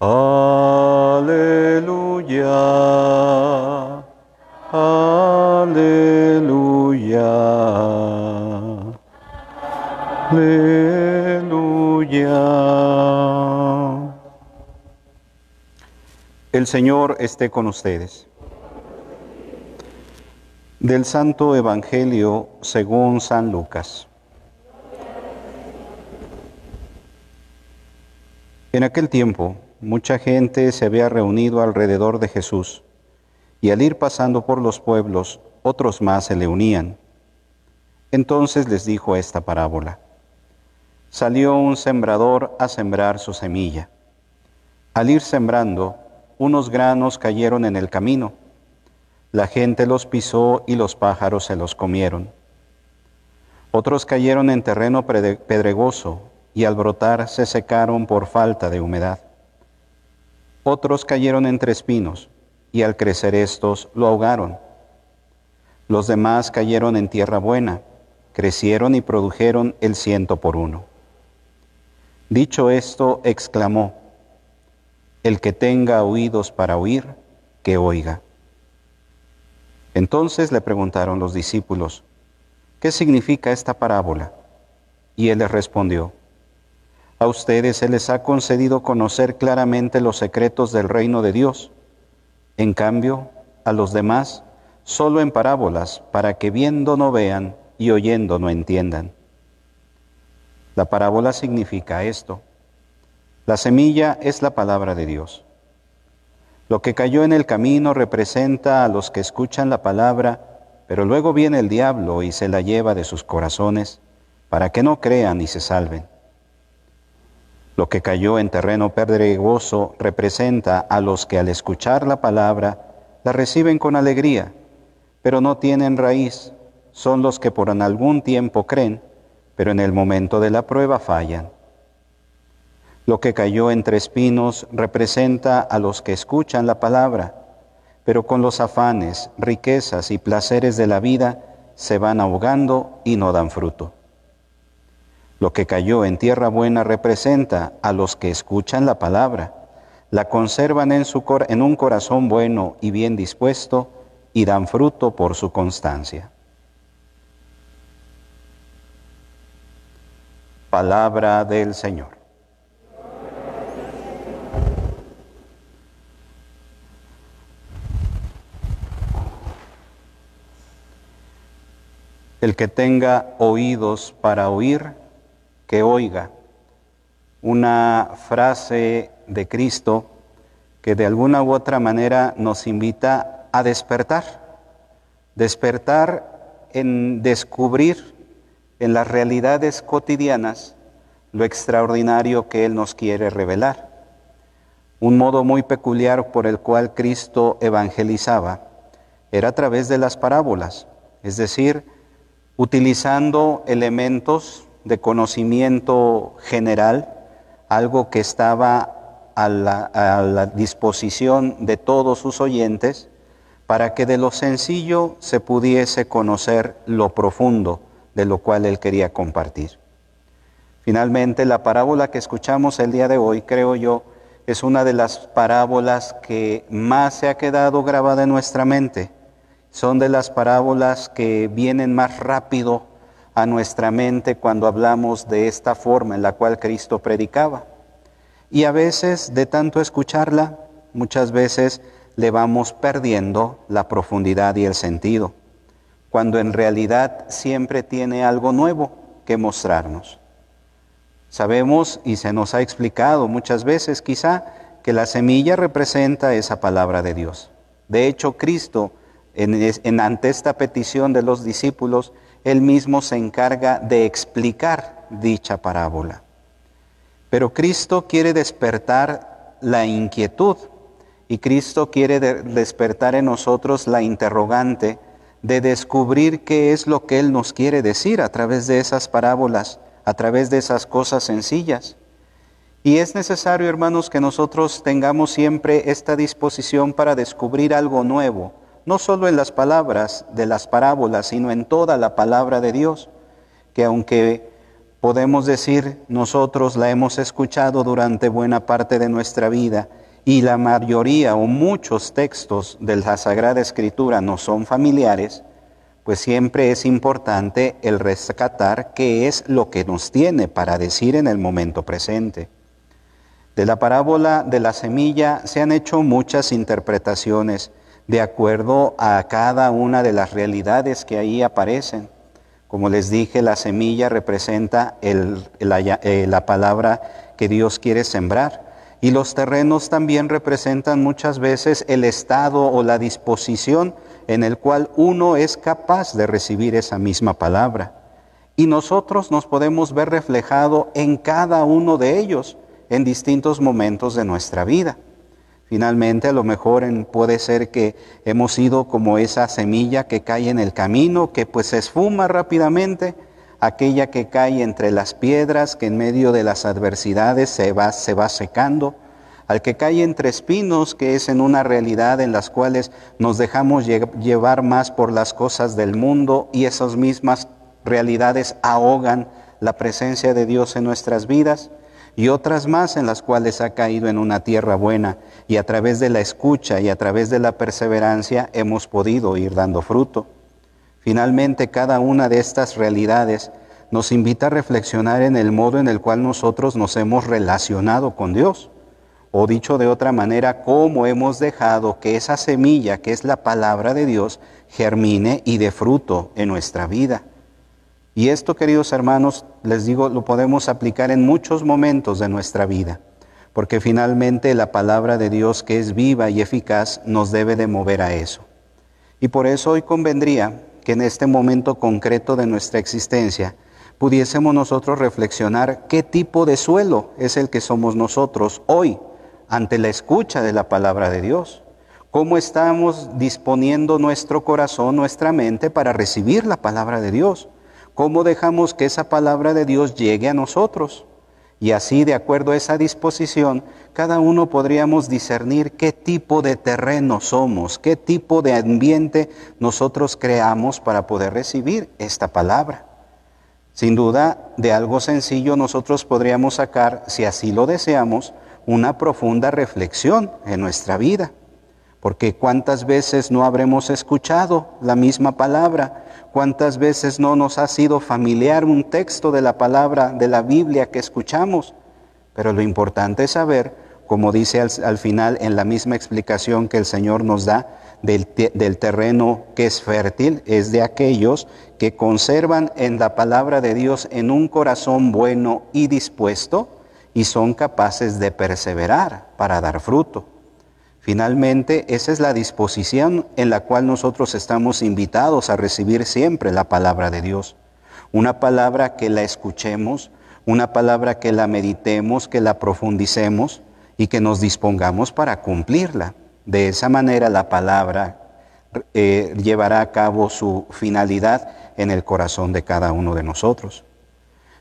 Aleluya. Aleluya. Aleluya. El Señor esté con ustedes. Del Santo Evangelio según San Lucas. En aquel tiempo, mucha gente se había reunido alrededor de Jesús, y al ir pasando por los pueblos, otros más se le unían. Entonces les dijo esta parábola. Salió un sembrador a sembrar su semilla. Al ir sembrando, unos granos cayeron en el camino. La gente los pisó y los pájaros se los comieron. Otros cayeron en terreno pedregoso y al brotar se secaron por falta de humedad. Otros cayeron entre espinos y al crecer estos lo ahogaron. Los demás cayeron en tierra buena, crecieron y produjeron el ciento por uno. Dicho esto, exclamó, El que tenga oídos para oír, que oiga. Entonces le preguntaron los discípulos, ¿qué significa esta parábola? Y él les respondió, a ustedes se les ha concedido conocer claramente los secretos del reino de Dios. En cambio, a los demás, solo en parábolas, para que viendo no vean y oyendo no entiendan. La parábola significa esto. La semilla es la palabra de Dios. Lo que cayó en el camino representa a los que escuchan la palabra, pero luego viene el diablo y se la lleva de sus corazones para que no crean y se salven. Lo que cayó en terreno pedregoso representa a los que al escuchar la palabra la reciben con alegría, pero no tienen raíz. Son los que por algún tiempo creen, pero en el momento de la prueba fallan. Lo que cayó entre espinos representa a los que escuchan la palabra, pero con los afanes, riquezas y placeres de la vida se van ahogando y no dan fruto. Lo que cayó en tierra buena representa a los que escuchan la palabra, la conservan en, su un corazón bueno y bien dispuesto y dan fruto por su constancia. Palabra del Señor. El que tenga oídos para oír, que oiga una frase de Cristo que de alguna u otra manera nos invita a despertar, despertar en descubrir en las realidades cotidianas lo extraordinario que Él nos quiere revelar. Un modo muy peculiar por el cual Cristo evangelizaba era a través de las parábolas, es decir, utilizando elementos de conocimiento general, algo que estaba a la, disposición de todos sus oyentes, para que de lo sencillo se pudiese conocer lo profundo de lo cual él quería compartir. Finalmente, la parábola que escuchamos el día de hoy, creo yo, es una de las parábolas que más se ha quedado grabada en nuestra mente. Son de las parábolas que vienen más rápido a nuestra mente cuando hablamos de esta forma en la cual Cristo predicaba. Y a veces, de tanto escucharla, muchas veces le vamos perdiendo la profundidad y el sentido, cuando en realidad siempre tiene algo nuevo que mostrarnos. Sabemos y se nos ha explicado muchas veces quizá que la semilla representa esa palabra de Dios. De hecho, Cristo, en, ante esta petición de los discípulos, él mismo se encarga de explicar dicha parábola. Pero Cristo quiere despertar la inquietud y Cristo quiere despertar en nosotros la interrogante de descubrir qué es lo que Él nos quiere decir a través de esas parábolas, a través de esas cosas sencillas. Y es necesario, hermanos, que nosotros tengamos siempre esta disposición para descubrir algo nuevo, no solo en las palabras de las parábolas, sino en toda la palabra de Dios, que aunque Podemos decir, nosotros la hemos escuchado durante buena parte de nuestra vida y la mayoría o muchos textos de la Sagrada Escritura no son familiares, pues siempre es importante el rescatar qué es lo que nos tiene para decir en el momento presente. De la parábola de la semilla se han hecho muchas interpretaciones de acuerdo a cada una de las realidades que ahí aparecen. Como les dije, la semilla representa la, eh, la palabra que Dios quiere sembrar. Y los terrenos también representan muchas veces el estado o la disposición en el cual uno es capaz de recibir esa misma palabra. Y nosotros nos podemos ver reflejado en cada uno de ellos en distintos momentos de nuestra vida. Finalmente, a lo mejor puede ser que hemos sido como esa semilla que cae en el camino, que pues se esfuma rápidamente, aquella que cae entre las piedras, que en medio de las adversidades se va, se va secando, al que cae entre espinos, que es en una realidad en las cuales nos dejamos llevar más por las cosas del mundo y esas mismas realidades ahogan la presencia de Dios en nuestras vidas y otras más en las cuales ha caído en una tierra buena y a través de la escucha y a través de la perseverancia hemos podido ir dando fruto. Finalmente, cada una de estas realidades nos invita a reflexionar en el modo en el cual nosotros nos hemos relacionado con Dios. O dicho de otra manera, cómo hemos dejado que esa semilla, que es la palabra de Dios, germine y dé fruto en nuestra vida. Y esto, queridos hermanos, les digo, lo podemos aplicar en muchos momentos de nuestra vida, porque finalmente la palabra de Dios que es viva y eficaz nos debe de mover a eso. Y por eso hoy convendría que en este momento concreto de nuestra existencia pudiésemos nosotros reflexionar qué tipo de suelo es el que somos nosotros hoy ante la escucha de la palabra de Dios. ¿Cómo estamos disponiendo nuestro corazón, nuestra mente para recibir la palabra de Dios? ¿Cómo dejamos que esa palabra de Dios llegue a nosotros? Y así, de acuerdo a esa disposición, cada uno podríamos discernir qué tipo de terreno somos, qué tipo de ambiente nosotros creamos para poder recibir esta palabra. Sin duda, de algo sencillo nosotros podríamos sacar, si así lo deseamos, una profunda reflexión en nuestra vida. Porque cuántas veces no habremos escuchado la misma palabra, cuántas veces no nos ha sido familiar un texto de la palabra de la Biblia que escuchamos. Pero lo importante es saber, como dice al, final en la misma explicación que el Señor nos da, del, del terreno que es fértil, es de aquellos que conservan en la palabra de Dios en un corazón bueno y dispuesto y son capaces de perseverar para dar fruto. Finalmente, esa es la disposición en la cual nosotros estamos invitados a recibir siempre la palabra de Dios. Una palabra que la escuchemos, una palabra que la meditemos, que la profundicemos y que nos dispongamos para cumplirla. De esa manera la palabra eh, llevará a cabo su finalidad en el corazón de cada uno de nosotros.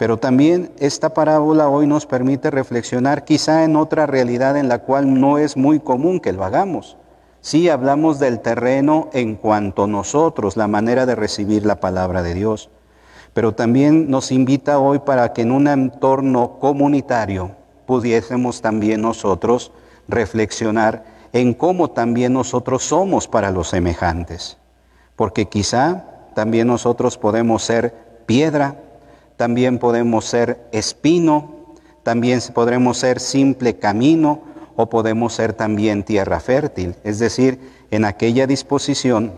Pero también esta parábola hoy nos permite reflexionar quizá en otra realidad en la cual no es muy común que lo hagamos. Sí hablamos del terreno en cuanto nosotros, la manera de recibir la palabra de Dios, pero también nos invita hoy para que en un entorno comunitario pudiésemos también nosotros reflexionar en cómo también nosotros somos para los semejantes, porque quizá también nosotros podemos ser piedra, también podemos ser espino, también podremos ser simple camino o podemos ser también tierra fértil, es decir, en aquella disposición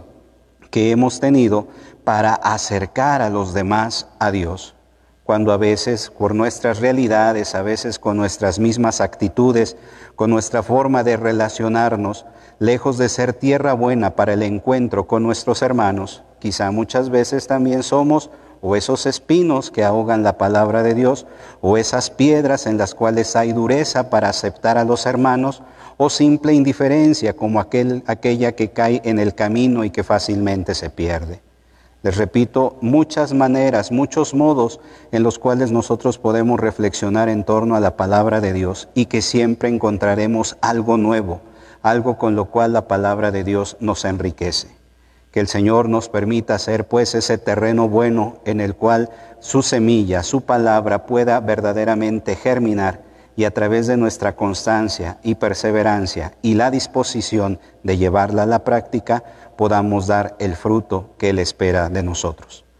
que hemos tenido para acercar a los demás a Dios. Cuando a veces por nuestras realidades, a veces con nuestras mismas actitudes, con nuestra forma de relacionarnos, lejos de ser tierra buena para el encuentro con nuestros hermanos, quizá muchas veces también somos o esos espinos que ahogan la palabra de Dios, o esas piedras en las cuales hay dureza para aceptar a los hermanos, o simple indiferencia como aquel, aquella que cae en el camino y que fácilmente se pierde. Les repito, muchas maneras, muchos modos en los cuales nosotros podemos reflexionar en torno a la palabra de Dios y que siempre encontraremos algo nuevo, algo con lo cual la palabra de Dios nos enriquece. Que el Señor nos permita ser pues ese terreno bueno en el cual su semilla, su palabra pueda verdaderamente germinar y a través de nuestra constancia y perseverancia y la disposición de llevarla a la práctica podamos dar el fruto que Él espera de nosotros.